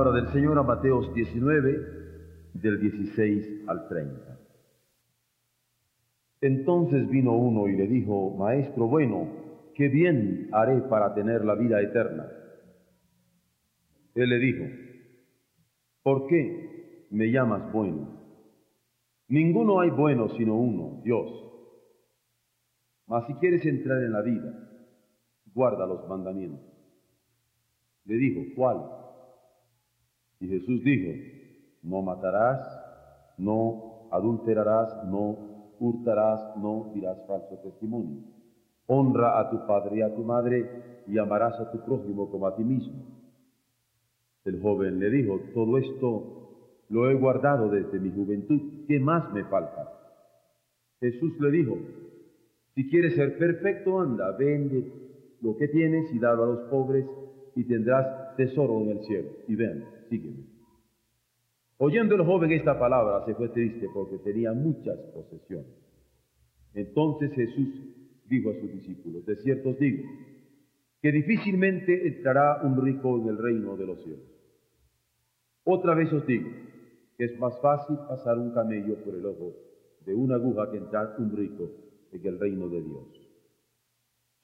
Palabra del Señor a Mateos 19, del 16 al 30. Entonces vino uno y le dijo, Maestro bueno, ¿qué bien haré para tener la vida eterna? Él le dijo, ¿por qué me llamas bueno? Ninguno hay bueno sino uno, Dios. Mas si quieres entrar en la vida, guarda los mandamientos. Le dijo, ¿cuál? Y Jesús dijo, no matarás, no adulterarás, no hurtarás, no dirás falso testimonio. Honra a tu padre y a tu madre y amarás a tu prójimo como a ti mismo. El joven le dijo, todo esto lo he guardado desde mi juventud, ¿qué más me falta? Jesús le dijo, si quieres ser perfecto, anda, vende lo que tienes y dalo a los pobres y tendrás tesoro en el cielo. Y ven, sígueme. Oyendo el joven esta palabra, se fue triste porque tenía muchas posesiones. Entonces Jesús dijo a sus discípulos, de cierto os digo, que difícilmente entrará un rico en el reino de los cielos. Otra vez os digo, que es más fácil pasar un camello por el ojo de una aguja que entrar un rico en el reino de Dios.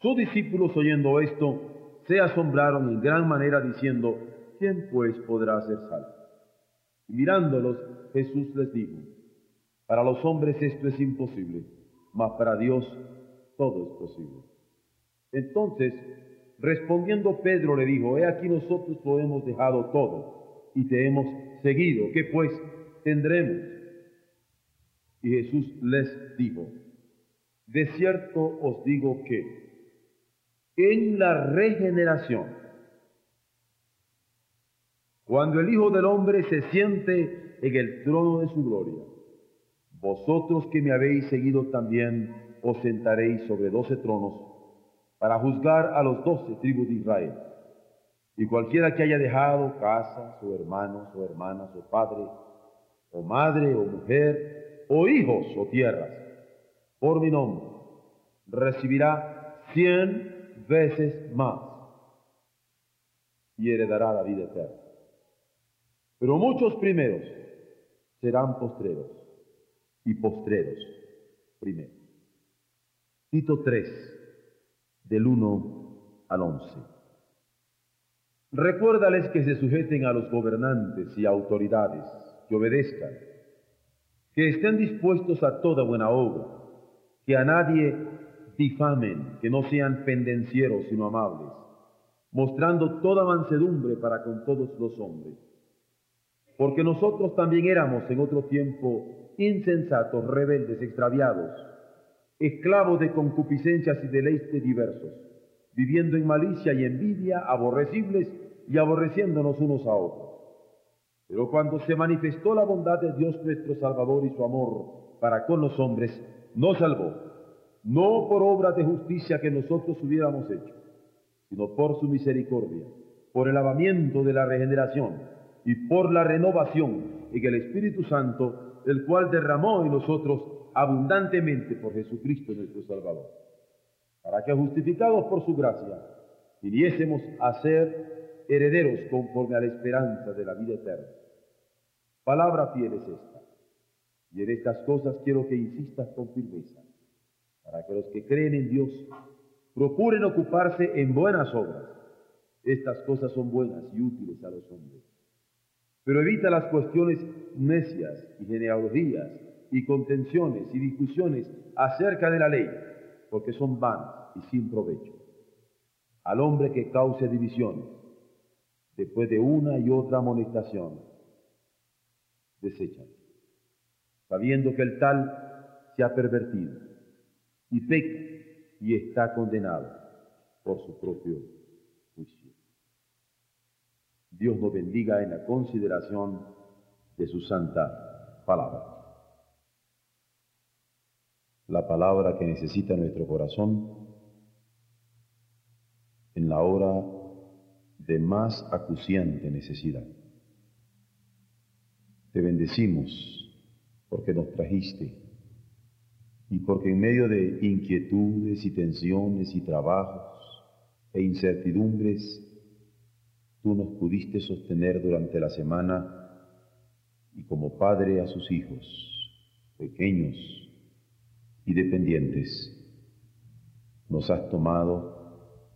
Sus discípulos oyendo esto, se asombraron en gran manera diciendo, ¿quién pues podrá ser salvo? Y mirándolos, Jesús les dijo, para los hombres esto es imposible, mas para Dios todo es posible. Entonces, respondiendo Pedro le dijo, he aquí nosotros lo hemos dejado todo y te hemos seguido, ¿qué pues tendremos? Y Jesús les dijo, de cierto os digo que en la regeneración, cuando el Hijo del Hombre se siente en el trono de su gloria, vosotros que me habéis seguido también os sentaréis sobre doce tronos para juzgar a los doce tribus de Israel. Y cualquiera que haya dejado casa, o hermanos, o hermanas, o padre, o madre, o mujer, o hijos, o tierras, por mi nombre, recibirá cien veces más y heredará la vida eterna. Pero muchos primeros serán postreros y postreros primeros. Tito 3, del 1 al 11. Recuérdales que se sujeten a los gobernantes y autoridades, que obedezcan, que estén dispuestos a toda buena obra, que a nadie difamen, que no sean pendencieros sino amables, mostrando toda mansedumbre para con todos los hombres. Porque nosotros también éramos en otro tiempo insensatos, rebeldes, extraviados, esclavos de concupiscencias y deleites diversos, viviendo en malicia y envidia, aborrecibles y aborreciéndonos unos a otros. Pero cuando se manifestó la bondad de Dios nuestro Salvador y su amor para con los hombres, nos salvó, no por obras de justicia que nosotros hubiéramos hecho, sino por su misericordia, por el lavamiento de la regeneración y por la renovación en el Espíritu Santo, el cual derramó en nosotros abundantemente por Jesucristo nuestro Salvador, para que justificados por su gracia, viniésemos a ser herederos conforme a la esperanza de la vida eterna. Palabra fiel es esta, y en estas cosas quiero que insistas con firmeza, para que los que creen en Dios procuren ocuparse en buenas obras. Estas cosas son buenas y útiles a los hombres. Pero evita las cuestiones necias y genealogías y contenciones y discusiones acerca de la ley, porque son vanas y sin provecho. Al hombre que cause divisiones, después de una y otra amonestación, desechan, sabiendo que el tal se ha pervertido y peca y está condenado por su propio. Dios nos bendiga en la consideración de su santa palabra. La palabra que necesita nuestro corazón en la hora de más acuciante necesidad. Te bendecimos porque nos trajiste y porque en medio de inquietudes y tensiones y trabajos e incertidumbres, tú nos pudiste sostener durante la semana y como padre a sus hijos, pequeños y dependientes, nos has tomado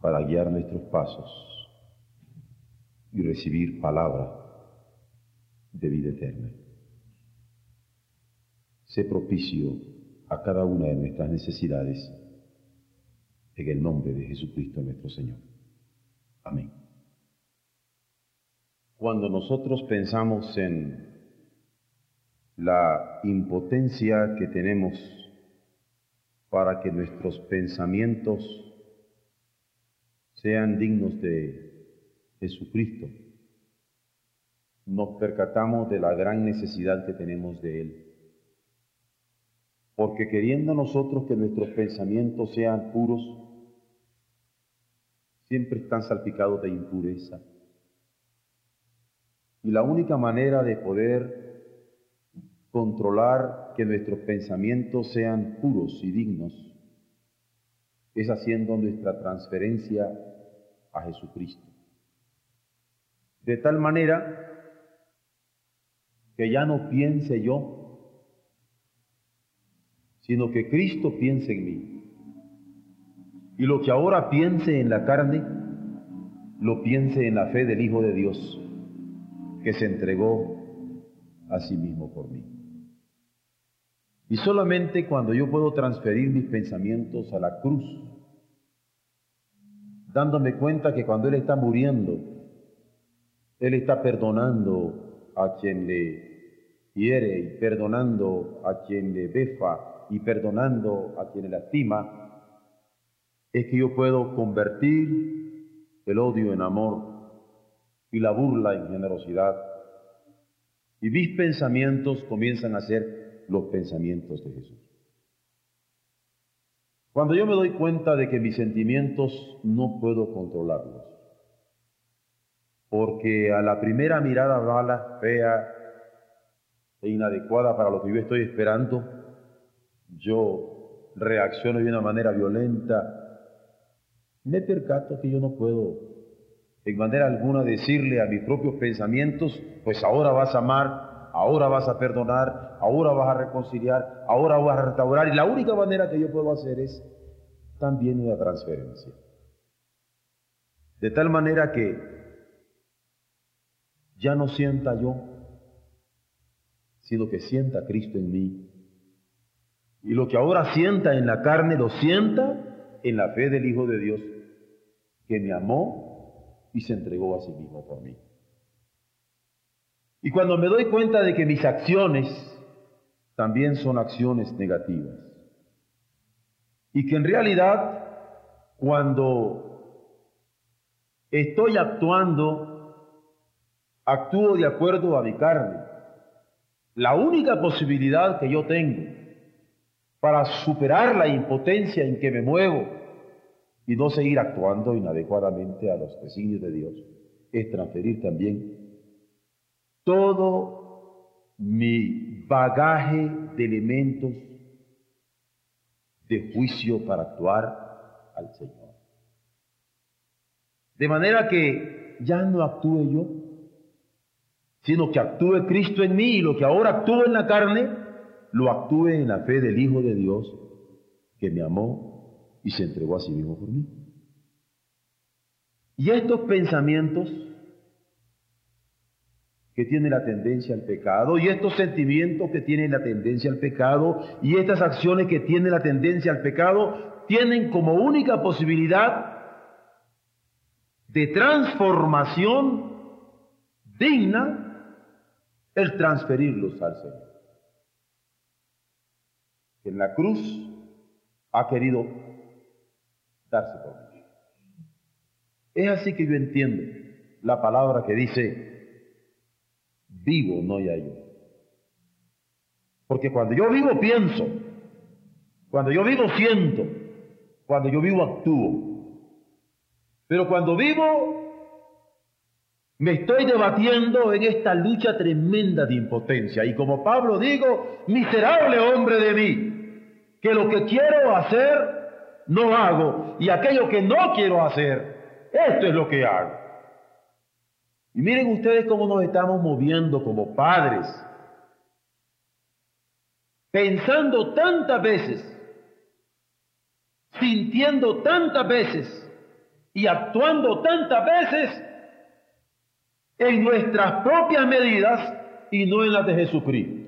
para guiar nuestros pasos y recibir palabra de vida eterna. Sé propicio a cada una de nuestras necesidades en el nombre de Jesucristo nuestro Señor. Amén. Cuando nosotros pensamos en la impotencia que tenemos para que nuestros pensamientos sean dignos de Jesucristo, nos percatamos de la gran necesidad que tenemos de Él. Porque queriendo nosotros que nuestros pensamientos sean puros, siempre están salpicados de impureza. Y la única manera de poder controlar que nuestros pensamientos sean puros y dignos es haciendo nuestra transferencia a Jesucristo. De tal manera que ya no piense yo, sino que Cristo piense en mí. Y lo que ahora piense en la carne, lo piense en la fe del Hijo de Dios, que se entregó a sí mismo por mí. Y solamente cuando yo puedo transferir mis pensamientos a la cruz, dándome cuenta que cuando Él está muriendo, Él está perdonando a quien le hiere y perdonando a quien le befa y perdonando a quien le lastima, es que yo puedo convertir el odio en amor y la burla en generosidad. Y mis pensamientos comienzan a ser los pensamientos de Jesús. Cuando yo me doy cuenta de que mis sentimientos no puedo controlarlos, porque a la primera mirada mala, fea e inadecuada para lo que yo estoy esperando, yo reacciono de una manera violenta me percato que yo no puedo en manera alguna decirle a mis propios pensamientos, pues ahora vas a amar, ahora vas a perdonar, ahora vas a reconciliar, ahora vas a restaurar. Y la única manera que yo puedo hacer es también una transferencia. De tal manera que ya no sienta yo, sino que sienta Cristo en mí. Y lo que ahora sienta en la carne, lo sienta en la fe del Hijo de Dios, que me amó y se entregó a sí mismo por mí. Y cuando me doy cuenta de que mis acciones también son acciones negativas, y que en realidad cuando estoy actuando, actúo de acuerdo a mi carne, la única posibilidad que yo tengo para superar la impotencia en que me muevo y no seguir actuando inadecuadamente a los designios de Dios, es transferir también todo mi bagaje de elementos de juicio para actuar al Señor. De manera que ya no actúe yo, sino que actúe Cristo en mí y lo que ahora actúa en la carne, lo actúe en la fe del Hijo de Dios que me amó y se entregó a sí mismo por mí. Y estos pensamientos que tienen la tendencia al pecado, y estos sentimientos que tienen la tendencia al pecado, y estas acciones que tienen la tendencia al pecado, tienen como única posibilidad de transformación digna el transferirlos al Señor en la cruz ha querido Es así que yo entiendo la palabra que dice, vivo no ya yo. Porque cuando yo vivo pienso, cuando yo vivo siento, cuando yo vivo actúo. Pero cuando vivo me estoy debatiendo en esta lucha tremenda de impotencia. Y como Pablo digo, miserable hombre de mí, que lo que quiero hacer no hago y aquello que no quiero hacer, esto es lo que hago. Y miren ustedes cómo nos estamos moviendo como padres, pensando tantas veces, sintiendo tantas veces y actuando tantas veces en nuestras propias medidas y no en las de Jesucristo.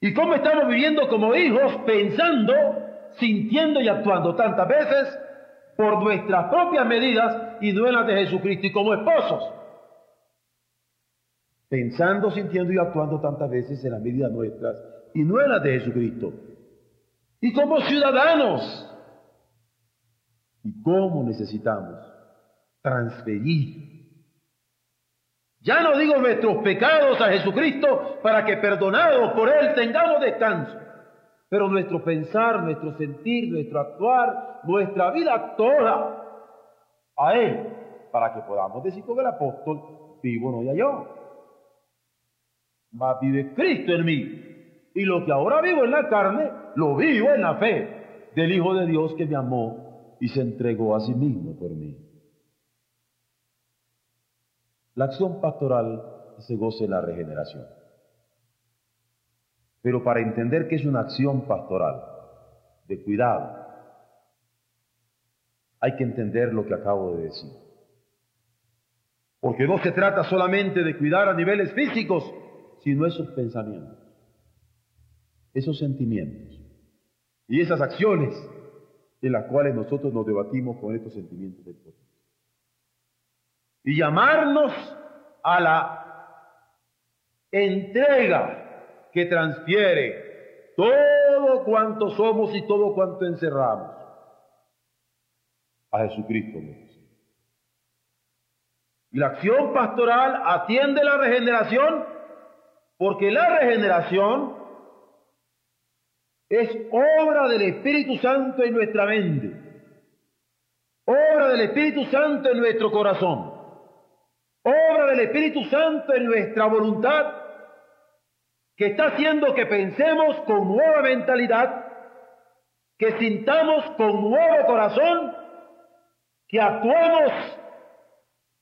¿Y cómo estamos viviendo como hijos pensando, sintiendo y actuando tantas veces por nuestras propias medidas y no en las de Jesucristo? Y como esposos, pensando, sintiendo y actuando tantas veces en las medidas nuestras y no en las de Jesucristo. Y como ciudadanos, ¿y cómo necesitamos transferir ya no digo nuestros pecados a Jesucristo para que perdonados por Él tengamos descanso, pero nuestro pensar, nuestro sentir, nuestro actuar, nuestra vida toda a Él, para que podamos decir con el apóstol, vivo no ya yo, mas vive Cristo en mí. Y lo que ahora vivo en la carne, lo vivo en la fe del Hijo de Dios que me amó y se entregó a sí mismo por mí. La acción pastoral se goce en la regeneración. Pero para entender que es una acción pastoral de cuidado, hay que entender lo que acabo de decir. Porque no se trata solamente de cuidar a niveles físicos, sino esos pensamientos, esos sentimientos y esas acciones en las cuales nosotros nos debatimos con estos sentimientos del poder y llamarnos a la entrega que transfiere todo cuanto somos y todo cuanto encerramos a Jesucristo Y la acción pastoral atiende la regeneración porque la regeneración es obra del Espíritu Santo en nuestra mente, obra del Espíritu Santo en nuestro corazón obra del Espíritu Santo en nuestra voluntad, que está haciendo que pensemos con nueva mentalidad, que sintamos con nuevo corazón, que actuemos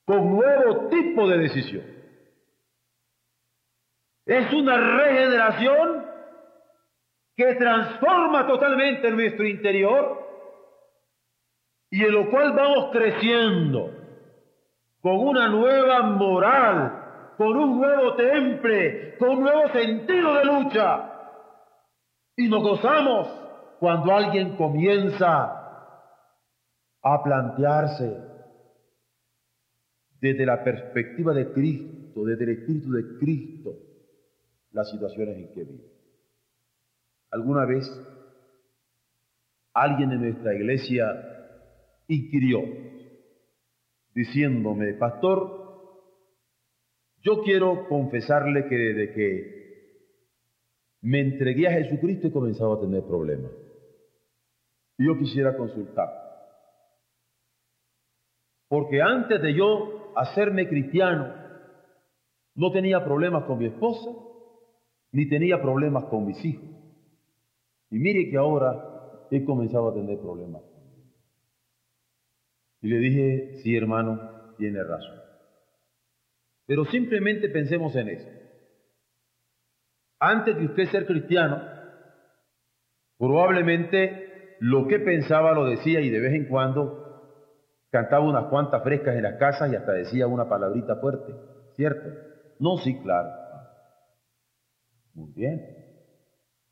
con nuevo tipo de decisión. Es una regeneración que transforma totalmente nuestro interior y en lo cual vamos creciendo con una nueva moral, con un nuevo temple, con un nuevo sentido de lucha. Y nos gozamos cuando alguien comienza a plantearse desde la perspectiva de Cristo, desde el Espíritu de Cristo, las situaciones en que vive. ¿Alguna vez alguien en nuestra iglesia inquirió diciéndome, pastor, yo quiero confesarle que desde que me entregué a Jesucristo he comenzado a tener problemas. Y yo quisiera consultar. Porque antes de yo hacerme cristiano, no tenía problemas con mi esposa, ni tenía problemas con mis hijos. Y mire que ahora he comenzado a tener problemas. Y le dije, sí hermano, tiene razón. Pero simplemente pensemos en eso. Antes de usted ser cristiano, probablemente lo que pensaba lo decía y de vez en cuando cantaba unas cuantas frescas en las casas y hasta decía una palabrita fuerte, ¿cierto? No, sí, claro. Muy bien.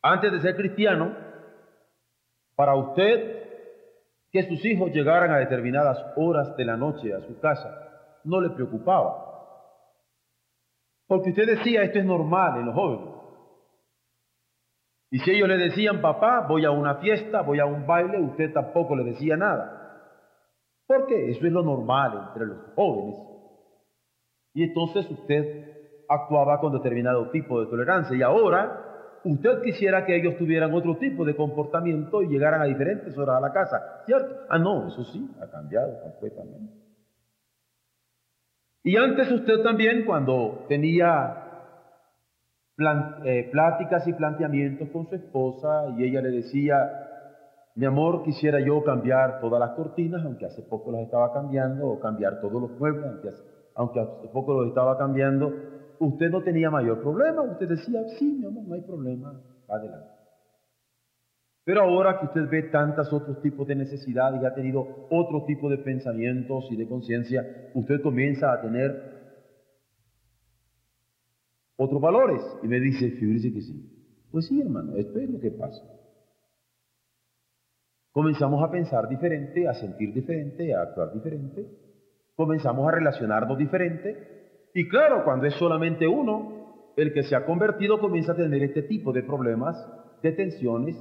Antes de ser cristiano, para usted que sus hijos llegaran a determinadas horas de la noche a su casa no le preocupaba. Porque usted decía, esto es normal en los jóvenes. Y si ellos le decían, papá, voy a una fiesta, voy a un baile, usted tampoco le decía nada. Porque eso es lo normal entre los jóvenes. Y entonces usted actuaba con determinado tipo de tolerancia y ahora usted quisiera que ellos tuvieran otro tipo de comportamiento y llegaran a diferentes horas a la casa, ¿cierto? Ah, no, eso sí, ha cambiado completamente. Y antes usted también, cuando tenía eh, pláticas y planteamientos con su esposa y ella le decía, mi amor, quisiera yo cambiar todas las cortinas, aunque hace poco las estaba cambiando, o cambiar todos los muebles, aunque hace, aunque hace poco los estaba cambiando, usted no tenía mayor problema, usted decía, sí, mi amor, no hay problema, adelante. Pero ahora que usted ve tantos otros tipos de necesidades y ha tenido otro tipo de pensamientos y de conciencia, usted comienza a tener otros valores. Y me dice, fíjese que sí. Pues sí, hermano, esto es lo que pasa. Comenzamos a pensar diferente, a sentir diferente, a actuar diferente. Comenzamos a relacionarnos diferente. Y claro, cuando es solamente uno, el que se ha convertido comienza a tener este tipo de problemas, de tensiones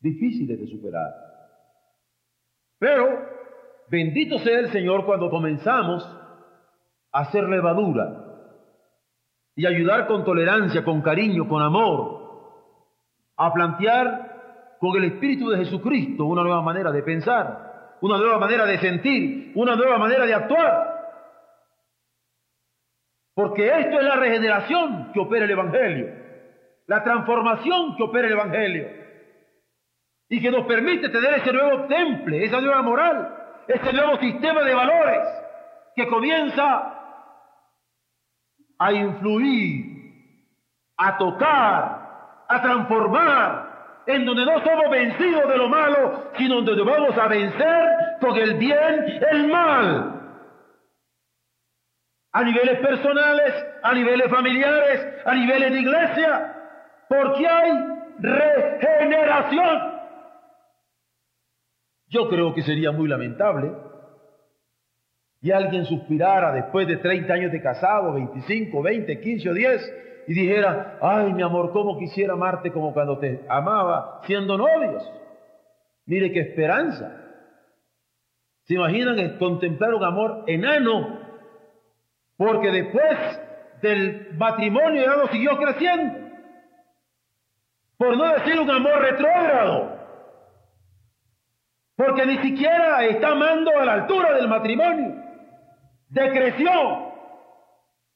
difíciles de superar. Pero, bendito sea el Señor cuando comenzamos a hacer levadura y ayudar con tolerancia, con cariño, con amor, a plantear con el Espíritu de Jesucristo una nueva manera de pensar, una nueva manera de sentir, una nueva manera de actuar. Porque esto es la regeneración que opera el Evangelio, la transformación que opera el Evangelio, y que nos permite tener ese nuevo temple, esa nueva moral, ese nuevo sistema de valores que comienza a influir, a tocar, a transformar, en donde no somos vencidos de lo malo, sino donde vamos a vencer con el bien el mal. A niveles personales, a niveles familiares, a niveles de iglesia, porque hay regeneración. Yo creo que sería muy lamentable y alguien suspirara después de 30 años de casado, 25, 20, 15 o 10, y dijera, ay mi amor, ¿cómo quisiera amarte como cuando te amaba siendo novios? Mire qué esperanza. ¿Se imaginan contemplar un amor enano? Porque después del matrimonio ya no siguió creciendo. Por no decir un amor retrógrado. Porque ni siquiera está amando a la altura del matrimonio decreció,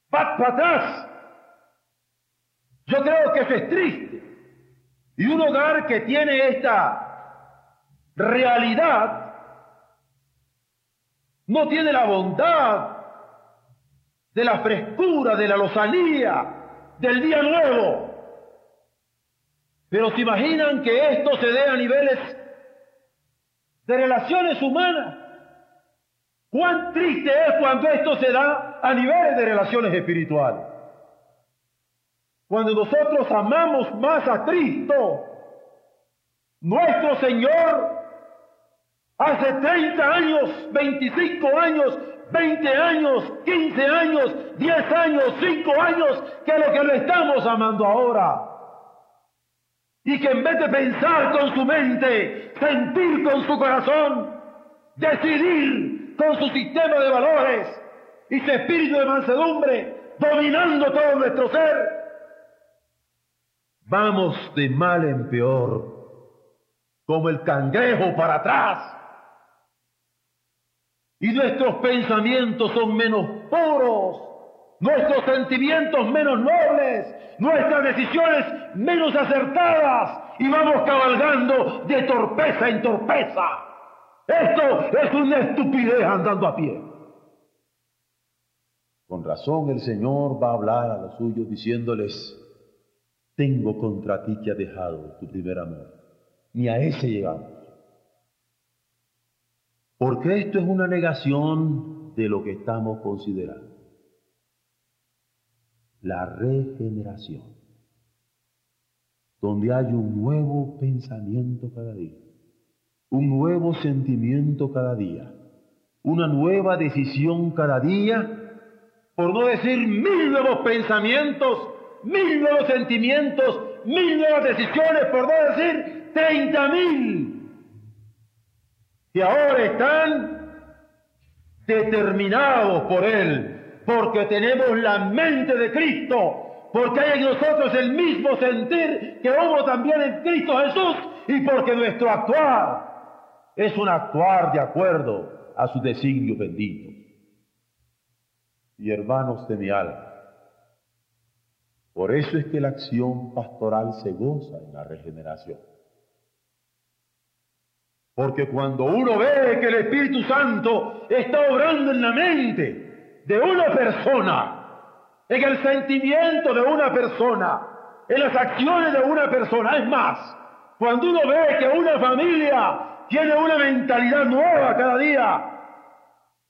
pat atrás. Yo creo que eso es triste. Y un hogar que tiene esta realidad no tiene la bondad de la frescura, de la lozanía, del día nuevo. Pero se imaginan que esto se dé a niveles de relaciones humanas. Cuán triste es cuando esto se da a niveles de relaciones espirituales. Cuando nosotros amamos más a Cristo, nuestro Señor, hace 30 años, 25 años, 20 años, 15 años, 10 años, 5 años, que lo que lo estamos amando ahora. Y que en vez de pensar con su mente, sentir con su corazón, decidir con su sistema de valores y su espíritu de mansedumbre dominando todo nuestro ser. Vamos de mal en peor, como el cangrejo para atrás. Y nuestros pensamientos son menos puros, nuestros sentimientos menos nobles, nuestras decisiones menos acertadas y vamos cabalgando de torpeza en torpeza. Esto es una estupidez andando a pie. Con razón el Señor va a hablar a los suyos diciéndoles, tengo contra ti que ha dejado tu primer amor. Ni a ese llegamos. Porque esto es una negación de lo que estamos considerando. La regeneración. Donde hay un nuevo pensamiento cada día un nuevo sentimiento cada día, una nueva decisión cada día, por no decir mil nuevos pensamientos, mil nuevos sentimientos, mil nuevas decisiones, por no decir treinta mil, que ahora están determinados por Él porque tenemos la mente de Cristo, porque hay en nosotros el mismo sentir que hubo también en Cristo Jesús y porque nuestro actuar es un actuar de acuerdo a su designio bendito. Y hermanos de mi alma, por eso es que la acción pastoral se goza en la regeneración. Porque cuando uno ve que el Espíritu Santo está obrando en la mente de una persona, en el sentimiento de una persona, en las acciones de una persona, es más, cuando uno ve que una familia tiene una mentalidad nueva cada día,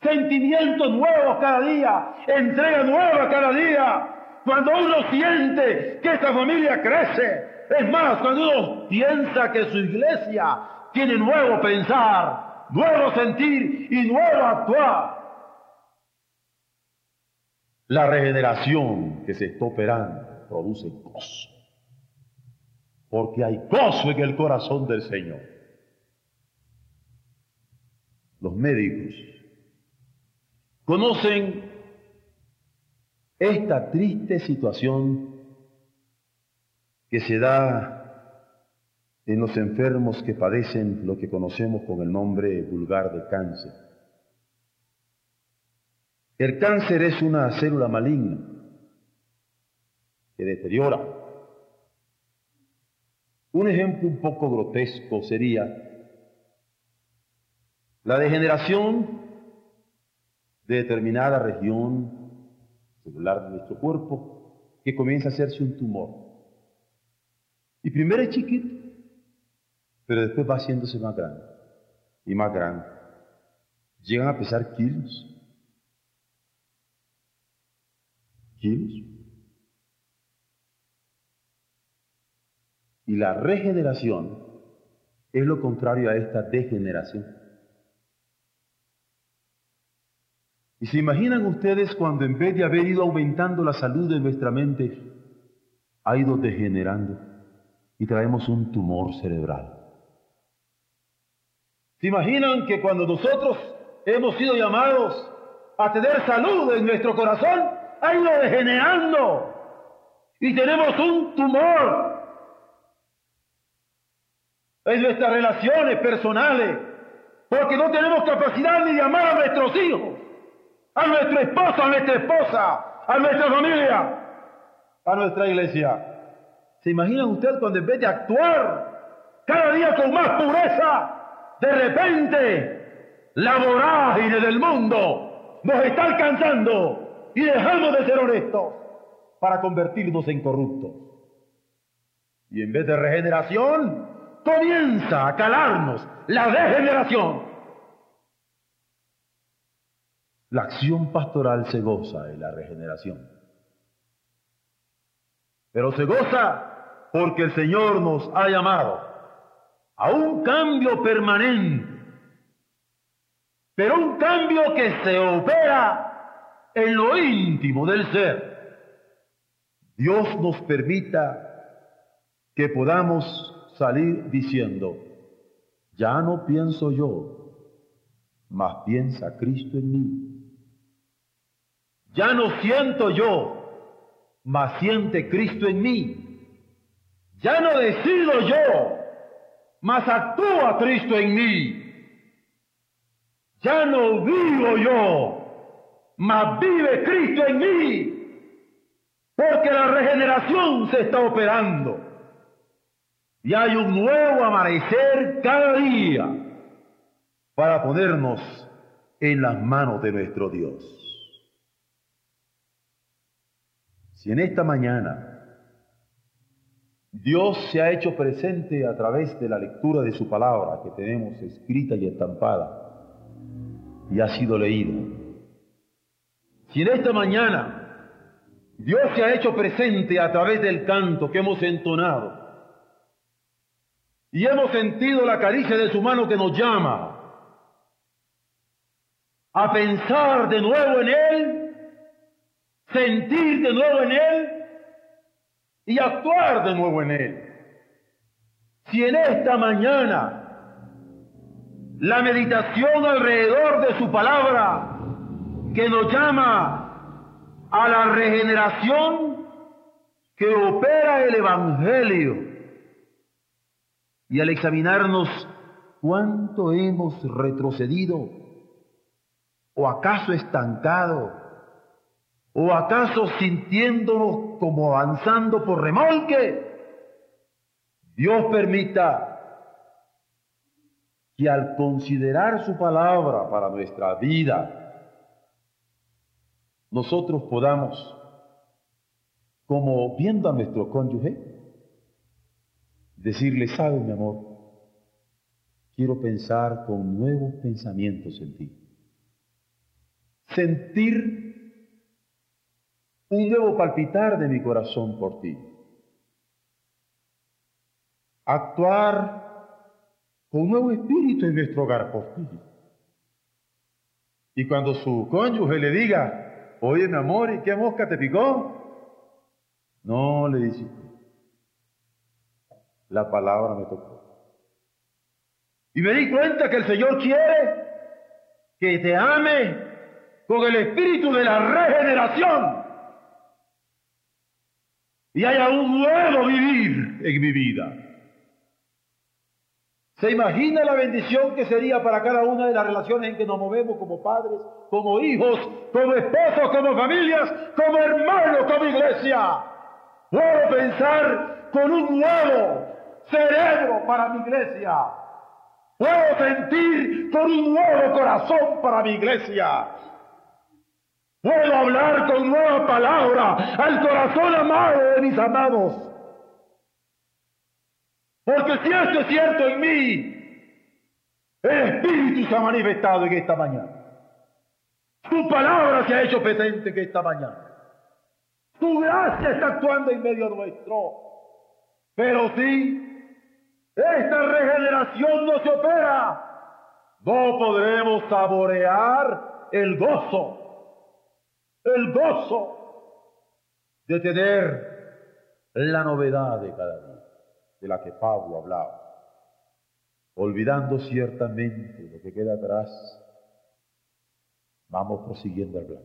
sentimientos nuevos cada día, entrega nueva cada día, cuando uno siente que esa familia crece, es más, cuando uno piensa que su iglesia tiene nuevo pensar, nuevo sentir y nuevo actuar. La regeneración que se está operando produce gozo, porque hay gozo en el corazón del Señor. Los médicos conocen esta triste situación que se da en los enfermos que padecen lo que conocemos con el nombre vulgar de cáncer. El cáncer es una célula maligna que deteriora. Un ejemplo un poco grotesco sería la degeneración de determinada región celular de nuestro cuerpo que comienza a hacerse un tumor. Y primero es chiquito, pero después va haciéndose más grande y más grande. Llegan a pesar kilos. Y la regeneración es lo contrario a esta degeneración. ¿Y se imaginan ustedes cuando en vez de haber ido aumentando la salud de nuestra mente, ha ido degenerando y traemos un tumor cerebral? ¿Se imaginan que cuando nosotros hemos sido llamados a tener salud en nuestro corazón, ha ido degenerando. Y tenemos un tumor. En nuestras relaciones personales, porque no tenemos capacidad ni de amar a nuestros hijos, a nuestro esposo, a nuestra esposa, a nuestra familia, a nuestra iglesia. ¿Se imaginan ustedes cuando en vez de actuar cada día con más pureza, de repente la vorágine del mundo nos está alcanzando y dejamos de ser honestos para convertirnos en corruptos. Y en vez de regeneración, comienza a calarnos la degeneración. La acción pastoral se goza en la regeneración. Pero se goza porque el Señor nos ha llamado a un cambio permanente, pero un cambio que se opera en lo íntimo del ser. Dios nos permita que podamos salir diciendo, ya no pienso yo, mas piensa Cristo en mí. Ya no siento yo, mas siente Cristo en mí. Ya no decido yo, mas actúa Cristo en mí. Ya no vivo yo, mas vive Cristo en mí, porque la regeneración se está operando. Y hay un nuevo amanecer cada día para ponernos en las manos de nuestro Dios. Si en esta mañana Dios se ha hecho presente a través de la lectura de su palabra que tenemos escrita y estampada y ha sido leída. Si en esta mañana Dios se ha hecho presente a través del canto que hemos entonado y hemos sentido la caricia de su mano que nos llama a pensar de nuevo en Él, sentir de nuevo en Él, y actuar de nuevo en Él. Si en esta mañana la meditación alrededor de su palabra, que nos llama a la regeneración que opera el Evangelio. Y al examinarnos cuánto hemos retrocedido, o acaso estancado, o acaso sintiéndonos como avanzando por remolque, Dios permita que al considerar su palabra para nuestra vida, nosotros podamos, como viendo a nuestro cónyuge, decirle, sabe mi amor, quiero pensar con nuevos pensamientos en ti. Sentir un nuevo palpitar de mi corazón por ti. Actuar con nuevo espíritu en nuestro hogar por ti. Y cuando su cónyuge le diga, Oye, mi amor, ¿y qué mosca te picó? No, le dice. La palabra me tocó. Y me di cuenta que el Señor quiere que te ame con el espíritu de la regeneración. Y haya un nuevo vivir en mi vida. ¿Se imagina la bendición que sería para cada una de las relaciones en que nos movemos como padres, como hijos, como esposos, como familias, como hermanos, como iglesia? Puedo pensar con un nuevo cerebro para mi iglesia. Puedo sentir con un nuevo corazón para mi iglesia. Puedo hablar con nueva palabra al corazón amado de mis amados. Porque si esto es cierto en mí, el Espíritu se ha manifestado en esta mañana. Su palabra se ha hecho presente en esta mañana. Su gracia está actuando en medio nuestro. Pero si esta regeneración no se opera, no podremos saborear el gozo, el gozo de tener la novedad de cada día de la que Pablo hablaba. Olvidando ciertamente lo que queda atrás, vamos prosiguiendo el plan.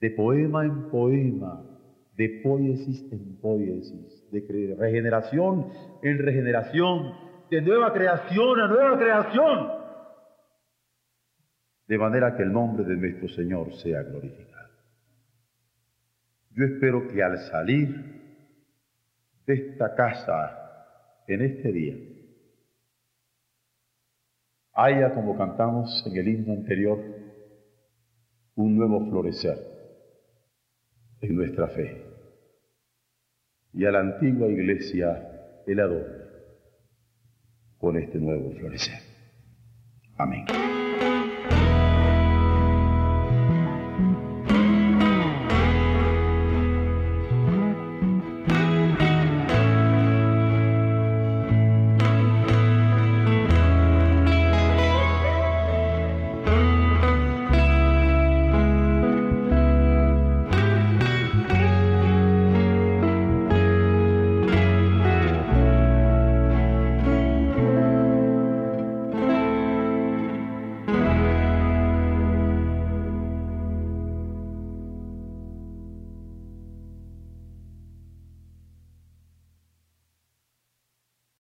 De poema en poema, de poiesis en poiesis, de regeneración en regeneración, de nueva creación a nueva creación, de manera que el nombre de nuestro Señor sea glorificado. Yo espero que al salir de esta casa en este día haya, como cantamos en el himno anterior, un nuevo florecer en nuestra fe. Y a la antigua iglesia el adorne con este nuevo florecer. Amén.